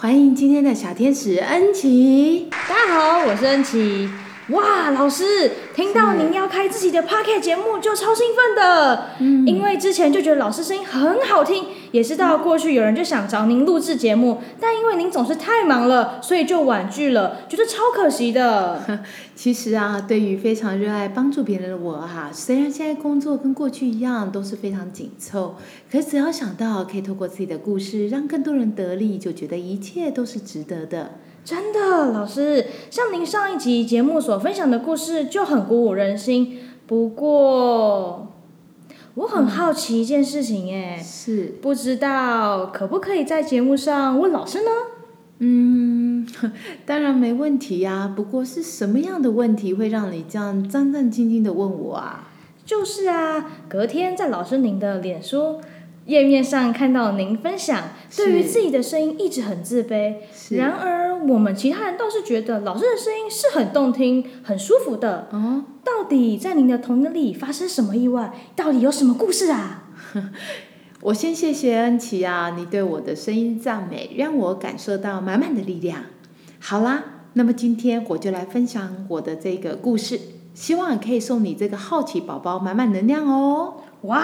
欢迎今天的小天使恩琪。大家好，我是恩琪。哇，老师，听到您要开自己的 p o c k e t 节目就超兴奋的。嗯，因为之前就觉得老师声音很好听，也知道过去有人就想找您录制节目，但因为您总是太忙了，所以就婉拒了，觉得超可惜的。其实啊，对于非常热爱帮助别人的我哈，虽然现在工作跟过去一样都是非常紧凑，可只要想到可以透过自己的故事让更多人得利，就觉得一切都是值得的。真的，老师，像您上一集节目所分享的故事就很鼓舞人心。不过，我很好奇一件事情，哎，是不知道可不可以在节目上问老师呢？嗯，当然没问题呀。不过是什么样的问题会让你这样战战兢兢的问我啊？就是啊，隔天在老师您的脸书。页面上看到您分享，对于自己的声音一直很自卑。然而，我们其他人倒是觉得老师的声音是很动听、很舒服的。哦，到底在您的童年里发生什么意外？到底有什么故事啊？我先谢谢恩琪啊，你对我的声音赞美，让我感受到满满的力量。好啦，那么今天我就来分享我的这个故事，希望可以送你这个好奇宝宝满满能量哦。哇，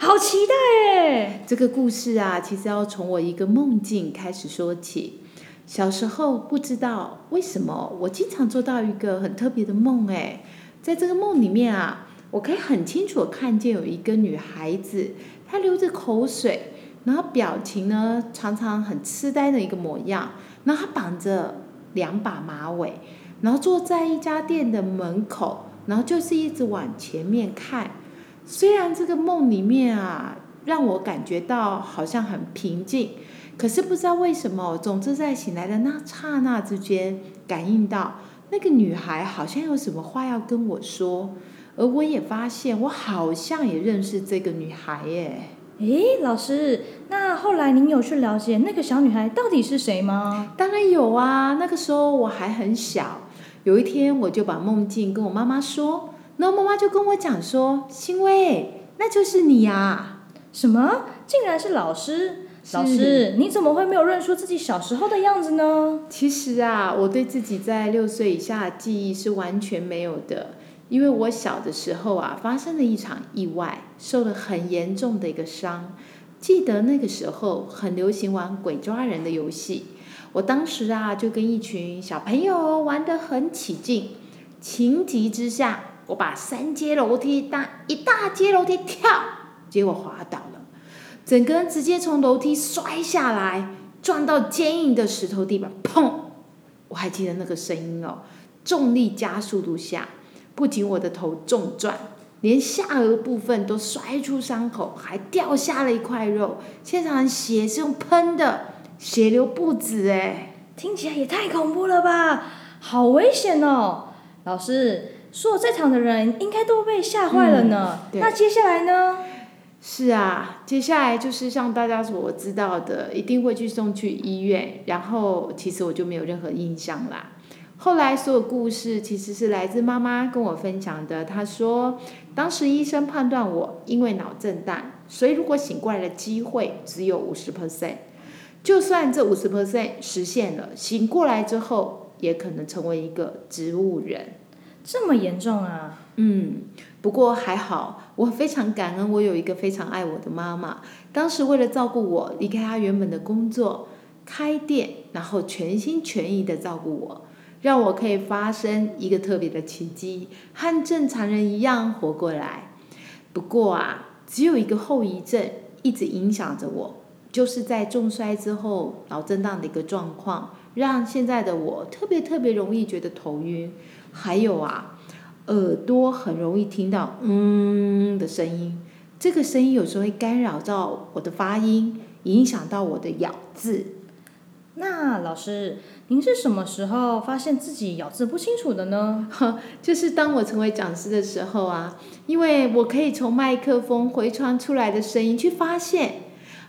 好期待哎！这个故事啊，其实要从我一个梦境开始说起。小时候不知道为什么，我经常做到一个很特别的梦哎，在这个梦里面啊，我可以很清楚看见有一个女孩子，她流着口水，然后表情呢常常很痴呆的一个模样，然后她绑着两把马尾，然后坐在一家店的门口，然后就是一直往前面看。虽然这个梦里面啊，让我感觉到好像很平静，可是不知道为什么，总之在醒来的那刹那之间，感应到那个女孩好像有什么话要跟我说，而我也发现我好像也认识这个女孩耶。诶，老师，那后来您有去了解那个小女孩到底是谁吗？当然有啊，那个时候我还很小，有一天我就把梦境跟我妈妈说。然后妈妈就跟我讲说：“欣薇，那就是你呀！什么？竟然是老师？老师，你怎么会没有认出自己小时候的样子呢？”其实啊，我对自己在六岁以下的记忆是完全没有的，因为我小的时候啊，发生了一场意外，受了很严重的一个伤。记得那个时候很流行玩鬼抓人的游戏，我当时啊就跟一群小朋友玩得很起劲，情急之下。我把三阶楼梯大一大阶楼梯跳，结果滑倒了，整个人直接从楼梯摔下来，撞到坚硬的石头地板，砰！我还记得那个声音哦，重力加速度下，不仅我的头重转，连下颚部分都摔出伤口，还掉下了一块肉，现场血是用喷的，血流不止哎，听起来也太恐怖了吧，好危险哦，老师。说在场的人应该都被吓坏了呢。那接下来呢？是啊，接下来就是像大家所知道的，一定会去送去医院。然后其实我就没有任何印象啦。后来所有故事其实是来自妈妈跟我分享的。她说，当时医生判断我因为脑震荡，所以如果醒过来的机会只有五十 percent。就算这五十 percent 实现了，醒过来之后也可能成为一个植物人。这么严重啊！嗯，不过还好，我非常感恩，我有一个非常爱我的妈妈。当时为了照顾我，离开她原本的工作，开店，然后全心全意的照顾我，让我可以发生一个特别的奇迹，和正常人一样活过来。不过啊，只有一个后遗症一直影响着我，就是在重摔之后脑震荡的一个状况，让现在的我特别特别容易觉得头晕，还有啊，耳朵很容易听到嗯的声音。这个声音有时候会干扰到我的发音，影响到我的咬字。那老师，您是什么时候发现自己咬字不清楚的呢？就是当我成为讲师的时候啊，因为我可以从麦克风回传出来的声音去发现，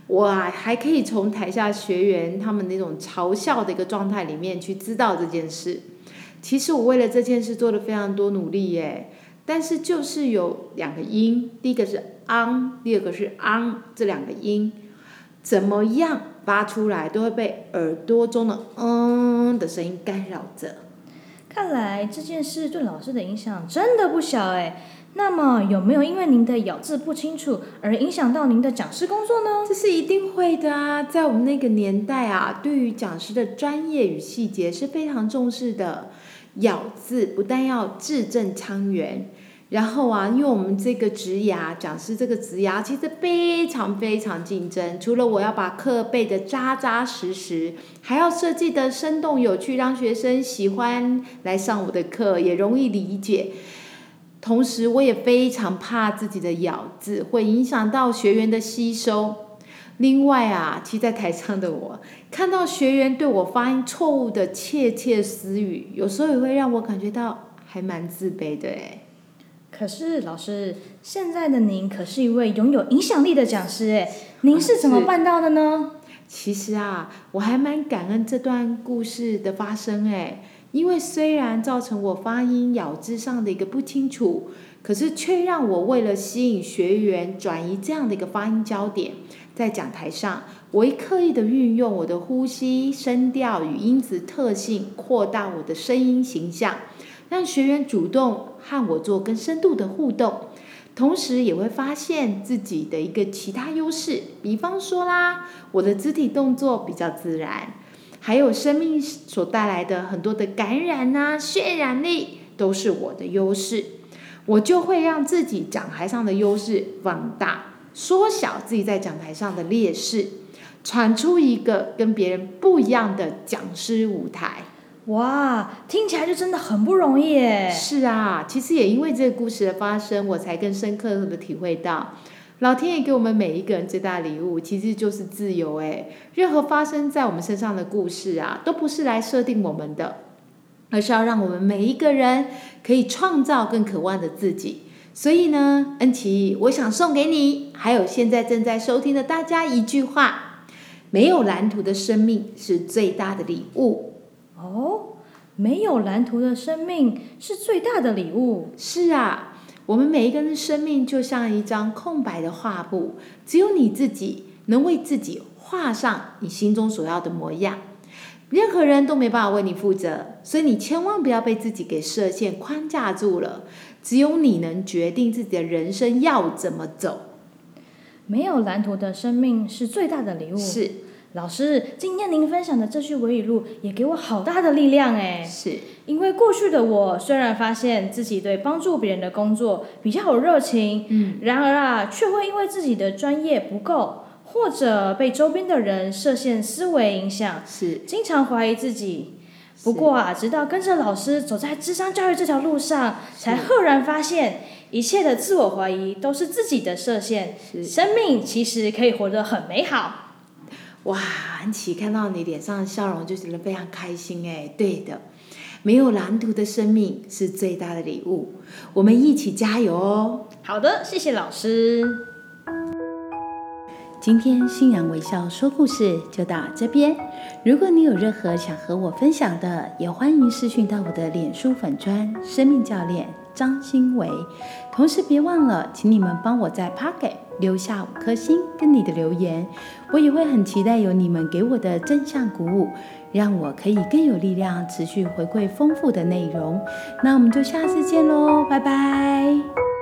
我啊还可以从台下学员他们那种嘲笑的一个状态里面去知道这件事。其实我为了这件事做了非常多努力耶，但是就是有两个音，第一个是。昂，第二个是昂，这两个音怎么样发出来，都会被耳朵中的嗯的声音干扰着。看来这件事对老师的影响真的不小哎。那么有没有因为您的咬字不清楚而影响到您的讲师工作呢？这是一定会的啊，在我们那个年代啊，对于讲师的专业与细节是非常重视的。咬字不但要字正腔圆。然后啊，因为我们这个职涯讲师这个职涯其实非常非常竞争。除了我要把课背的扎扎实实，还要设计的生动有趣，让学生喜欢来上我的课，也容易理解。同时，我也非常怕自己的咬字会影响到学员的吸收。另外啊，其实在台上的我看到学员对我发音错误的窃窃私语，有时候也会让我感觉到还蛮自卑的诶可是老师，现在的您可是一位拥有影响力的讲师诶，您是怎么办到的呢？其实啊，我还蛮感恩这段故事的发生哎，因为虽然造成我发音咬字上的一个不清楚，可是却让我为了吸引学员转移这样的一个发音焦点，在讲台上，我会刻意的运用我的呼吸、声调与音质特性，扩大我的声音形象。让学员主动和我做更深度的互动，同时也会发现自己的一个其他优势，比方说啦，我的肢体动作比较自然，还有生命所带来的很多的感染啊、渲染力，都是我的优势。我就会让自己讲台上的优势放大，缩小自己在讲台上的劣势，传出一个跟别人不一样的讲师舞台。哇，听起来就真的很不容易耶！是啊，其实也因为这个故事的发生，我才更深刻的体会到，老天爷给我们每一个人最大的礼物，其实就是自由诶。任何发生在我们身上的故事啊，都不是来设定我们的，而是要让我们每一个人可以创造更渴望的自己。所以呢，恩琪，我想送给你，还有现在正在收听的大家一句话：没有蓝图的生命是最大的礼物。哦，没有蓝图的生命是最大的礼物。是啊，我们每一个人的生命就像一张空白的画布，只有你自己能为自己画上你心中所要的模样，任何人都没办法为你负责。所以你千万不要被自己给设限框架住了，只有你能决定自己的人生要怎么走。没有蓝图的生命是最大的礼物。是。老师，今天您分享的这句维语录也给我好大的力量哎！是，因为过去的我虽然发现自己对帮助别人的工作比较有热情，嗯，然而啊，却会因为自己的专业不够，或者被周边的人设限思维影响，是，经常怀疑自己。不过啊，直到跟着老师走在智商教育这条路上，才赫然发现，一切的自我怀疑都是自己的设限，生命其实可以活得很美好。哇，安琪看到你脸上的笑容就觉得非常开心哎，对的，没有蓝图的生命是最大的礼物，我们一起加油哦！好的，谢谢老师。今天信仰微笑说故事就到这边，如果你有任何想和我分享的，也欢迎私讯到我的脸书粉砖生命教练张新维，同时别忘了，请你们帮我在 Pocket。留下五颗星跟你的留言，我也会很期待有你们给我的正向鼓舞，让我可以更有力量持续回馈丰富的内容。那我们就下次见喽，拜拜。